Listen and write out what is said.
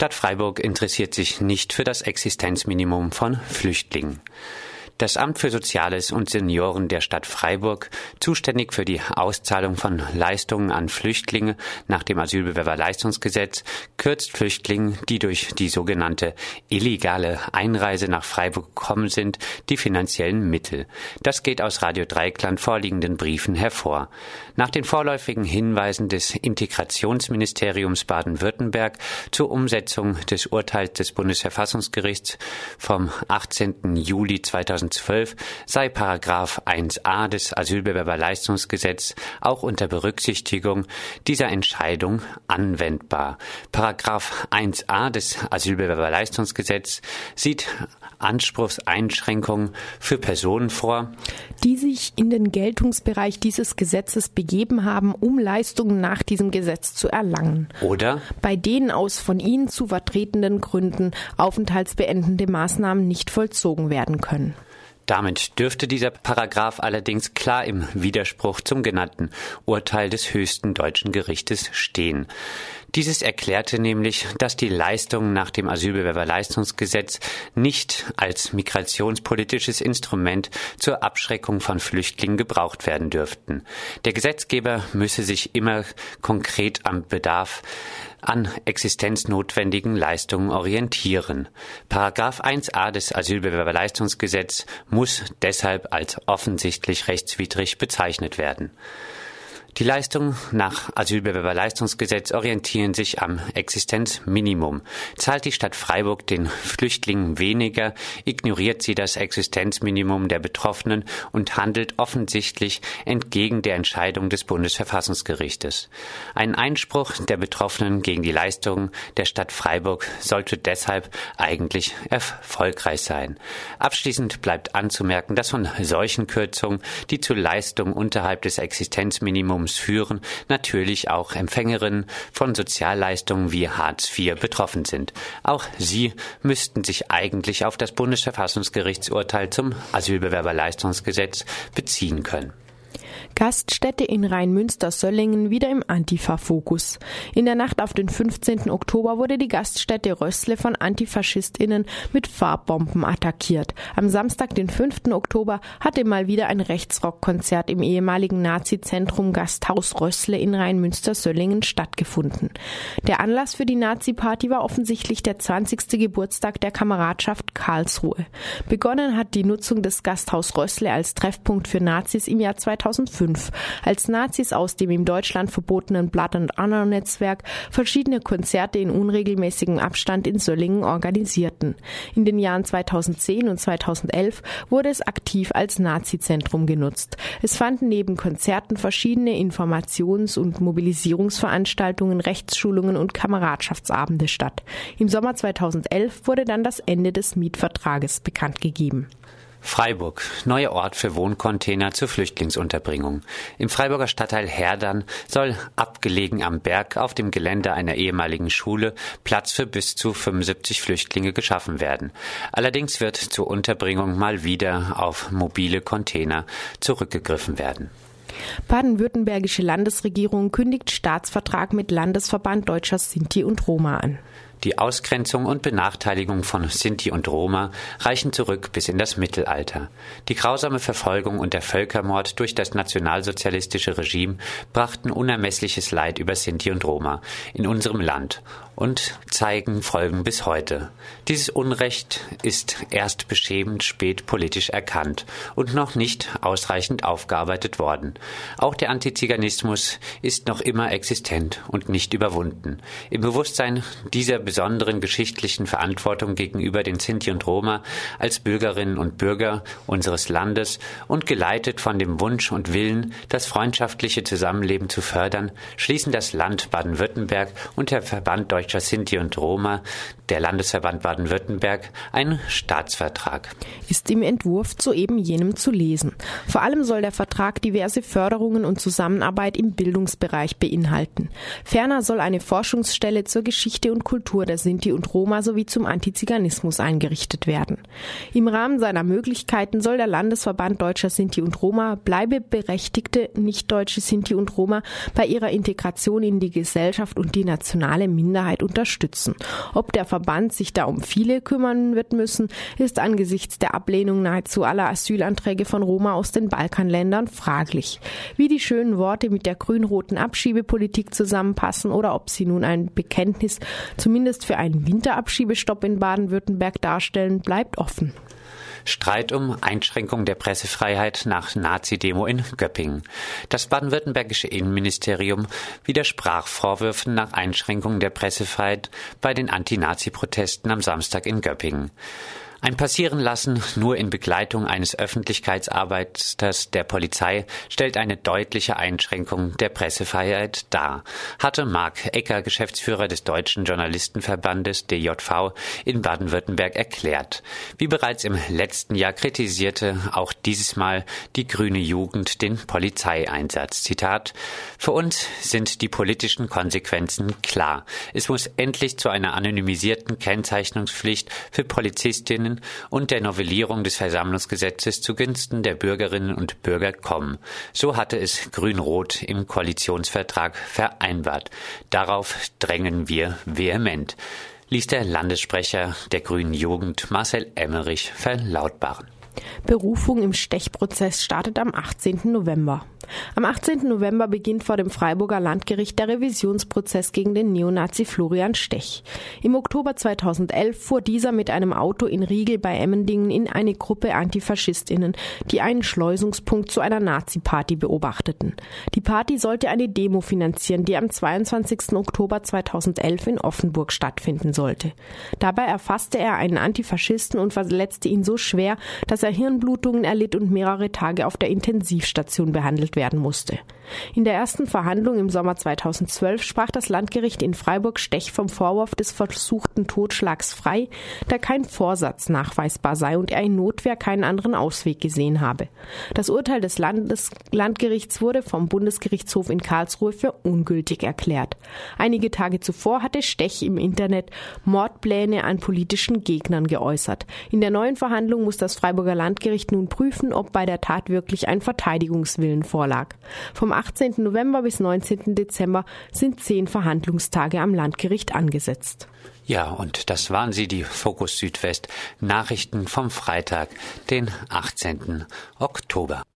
Stadt Freiburg interessiert sich nicht für das Existenzminimum von Flüchtlingen. Das Amt für Soziales und Senioren der Stadt Freiburg, zuständig für die Auszahlung von Leistungen an Flüchtlinge nach dem Asylbewerberleistungsgesetz, kürzt Flüchtlingen, die durch die sogenannte illegale Einreise nach Freiburg gekommen sind, die finanziellen Mittel. Das geht aus Radio Dreikland vorliegenden Briefen hervor. Nach den vorläufigen Hinweisen des Integrationsministeriums Baden-Württemberg zur Umsetzung des Urteils des Bundesverfassungsgerichts vom 18. Juli 2000 2012 sei Paragraph 1a des Asylbewerberleistungsgesetz auch unter Berücksichtigung dieser Entscheidung anwendbar. Paragraph 1a des Asylbewerberleistungsgesetz sieht Anspruchseinschränkungen für Personen vor, die sich in den Geltungsbereich dieses Gesetzes begeben haben, um Leistungen nach diesem Gesetz zu erlangen. Oder bei denen aus von ihnen zu vertretenden Gründen aufenthaltsbeendende Maßnahmen nicht vollzogen werden können. Damit dürfte dieser Paragraph allerdings klar im Widerspruch zum genannten Urteil des höchsten deutschen Gerichtes stehen. Dieses erklärte nämlich, dass die Leistungen nach dem Asylbewerberleistungsgesetz nicht als migrationspolitisches Instrument zur Abschreckung von Flüchtlingen gebraucht werden dürften. Der Gesetzgeber müsse sich immer konkret am Bedarf an existenznotwendigen Leistungen orientieren. Paragraph 1a des Asylbewerberleistungsgesetz muss deshalb als offensichtlich rechtswidrig bezeichnet werden. Die Leistungen nach Asylbewerberleistungsgesetz orientieren sich am Existenzminimum. Zahlt die Stadt Freiburg den Flüchtlingen weniger, ignoriert sie das Existenzminimum der Betroffenen und handelt offensichtlich entgegen der Entscheidung des Bundesverfassungsgerichtes. Ein Einspruch der Betroffenen gegen die Leistungen der Stadt Freiburg sollte deshalb eigentlich erfolgreich sein. Abschließend bleibt anzumerken, dass von solchen Kürzungen, die zu Leistungen unterhalb des Existenzminimums Minimums führen, natürlich auch Empfängerinnen von Sozialleistungen wie Hartz IV betroffen sind. Auch sie müssten sich eigentlich auf das Bundesverfassungsgerichtsurteil zum Asylbewerberleistungsgesetz beziehen können. Gaststätte in Rheinmünster-Söllingen wieder im Antifa-Fokus. In der Nacht auf den 15. Oktober wurde die Gaststätte Rössle von AntifaschistInnen mit Farbbomben attackiert. Am Samstag, den 5. Oktober, hatte mal wieder ein Rechtsrockkonzert im ehemaligen Nazi-Zentrum Gasthaus Rössle in Rheinmünster-Söllingen stattgefunden. Der Anlass für die Nazi-Party war offensichtlich der 20. Geburtstag der Kameradschaft Karlsruhe. Begonnen hat die Nutzung des Gasthaus Rössle als Treffpunkt für Nazis im Jahr 2005 2005, als Nazis aus dem in Deutschland verbotenen Blood and Honor Netzwerk verschiedene Konzerte in unregelmäßigem Abstand in Söllingen organisierten. In den Jahren 2010 und 2011 wurde es aktiv als Nazizentrum genutzt. Es fanden neben Konzerten verschiedene Informations- und Mobilisierungsveranstaltungen, Rechtsschulungen und Kameradschaftsabende statt. Im Sommer 2011 wurde dann das Ende des Mietvertrages bekannt gegeben. Freiburg, neuer Ort für Wohncontainer zur Flüchtlingsunterbringung. Im Freiburger Stadtteil Herdern soll abgelegen am Berg auf dem Gelände einer ehemaligen Schule Platz für bis zu 75 Flüchtlinge geschaffen werden. Allerdings wird zur Unterbringung mal wieder auf mobile Container zurückgegriffen werden. Baden-Württembergische Landesregierung kündigt Staatsvertrag mit Landesverband Deutscher Sinti und Roma an. Die Ausgrenzung und Benachteiligung von Sinti und Roma reichen zurück bis in das Mittelalter. Die grausame Verfolgung und der Völkermord durch das nationalsozialistische Regime brachten unermessliches Leid über Sinti und Roma in unserem Land und zeigen Folgen bis heute. Dieses Unrecht ist erst beschämend spät politisch erkannt und noch nicht ausreichend aufgearbeitet worden. Auch der Antiziganismus ist noch immer existent und nicht überwunden. Im Bewusstsein dieser besonderen geschichtlichen Verantwortung gegenüber den Sinti und Roma als Bürgerinnen und Bürger unseres Landes und geleitet von dem Wunsch und Willen, das freundschaftliche Zusammenleben zu fördern, schließen das Land Baden-Württemberg und der Verband Deutscher Sinti und Roma, der Landesverband Baden-Württemberg, einen Staatsvertrag. Ist im Entwurf zu eben jenem zu lesen. Vor allem soll der Vertrag diverse Förderungen und Zusammenarbeit im Bildungsbereich beinhalten. Ferner soll eine Forschungsstelle zur Geschichte und Kultur Kultur der Sinti und Roma sowie zum Antiziganismus eingerichtet werden. Im Rahmen seiner Möglichkeiten soll der Landesverband Deutscher Sinti und Roma bleibeberechtigte nicht-deutsche Sinti und Roma bei ihrer Integration in die Gesellschaft und die nationale Minderheit unterstützen. Ob der Verband sich da um viele kümmern wird müssen, ist angesichts der Ablehnung nahezu aller Asylanträge von Roma aus den Balkanländern fraglich. Wie die schönen Worte mit der grün-roten Abschiebepolitik zusammenpassen oder ob sie nun ein Bekenntnis zumindest für einen Winterabschiebestopp in Baden-Württemberg darstellen, bleibt offen. Streit um Einschränkung der Pressefreiheit nach Nazi-Demo in Göppingen. Das baden-württembergische Innenministerium widersprach Vorwürfen nach Einschränkung der Pressefreiheit bei den Anti-Nazi-Protesten am Samstag in Göppingen. Ein Passierenlassen nur in Begleitung eines Öffentlichkeitsarbeiters der Polizei stellt eine deutliche Einschränkung der Pressefreiheit dar, hatte Marc Ecker, Geschäftsführer des Deutschen Journalistenverbandes DJV in Baden-Württemberg erklärt. Wie bereits im letzten Jahr kritisierte auch dieses Mal die grüne Jugend den Polizeieinsatz. Zitat Für uns sind die politischen Konsequenzen klar. Es muss endlich zu einer anonymisierten Kennzeichnungspflicht für Polizistinnen Versammlungen und der Novellierung des Versammlungsgesetzes zugunsten der Bürgerinnen und Bürger kommen. So hatte es Grün-Rot im Koalitionsvertrag vereinbart. Darauf drängen wir vehement, ließ der Landessprecher der Grünen Jugend Marcel Emmerich verlautbaren. Berufung im Stechprozess startet am 18. November. Am 18. November beginnt vor dem Freiburger Landgericht der Revisionsprozess gegen den Neonazi Florian Stech. Im Oktober 2011 fuhr dieser mit einem Auto in Riegel bei Emmendingen in eine Gruppe Antifaschistinnen, die einen Schleusungspunkt zu einer Nazi-Party beobachteten. Die Party sollte eine Demo finanzieren, die am 22. Oktober 2011 in Offenburg stattfinden sollte. Dabei erfasste er einen Antifaschisten und verletzte ihn so schwer, dass er Hirnblutungen erlitt und mehrere Tage auf der Intensivstation behandelt werden musste. In der ersten Verhandlung im Sommer 2012 sprach das Landgericht in Freiburg-Stech vom Vorwurf des versuchten Totschlags frei, da kein Vorsatz nachweisbar sei und er in Notwehr keinen anderen Ausweg gesehen habe. Das Urteil des Landes Landgerichts wurde vom Bundesgerichtshof in Karlsruhe für ungültig erklärt. Einige Tage zuvor hatte Stech im Internet Mordpläne an politischen Gegnern geäußert. In der neuen Verhandlung muss das Freiburger Landgericht nun prüfen, ob bei der Tat wirklich ein Verteidigungswillen vorlag. Vom 18. November bis 19. Dezember sind zehn Verhandlungstage am Landgericht angesetzt. Ja, und das waren sie, die Fokus Südwest Nachrichten vom Freitag, den 18. Oktober.